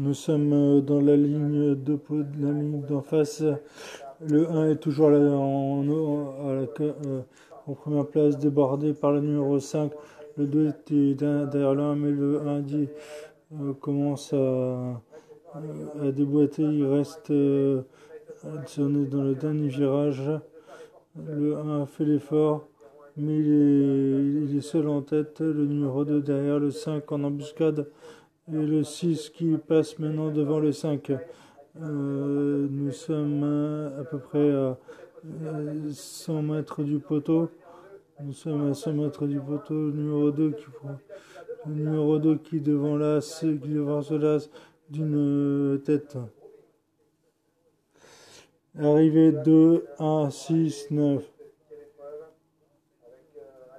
Nous sommes euh, dans la ligne de la ligne d'en face. Le 1 est toujours en, euh, en première place, débordé par le numéro 5. Le 2 est derrière le 1, mais le 1 dit, euh, commence à, déboîter. Il reste euh, dans le dernier virage. Le 1 a fait l'effort, mais il est seul en tête. Le numéro 2 derrière le 5 en embuscade et le 6 qui passe maintenant devant le 5. Euh, nous sommes à peu près à 100 mètres du poteau. Nous sommes à 100 mètres du poteau. Numéro 2 qui le numéro 2 qui devant l'as, qui las d'une tête. Arrivée 2, 1, 6, 9.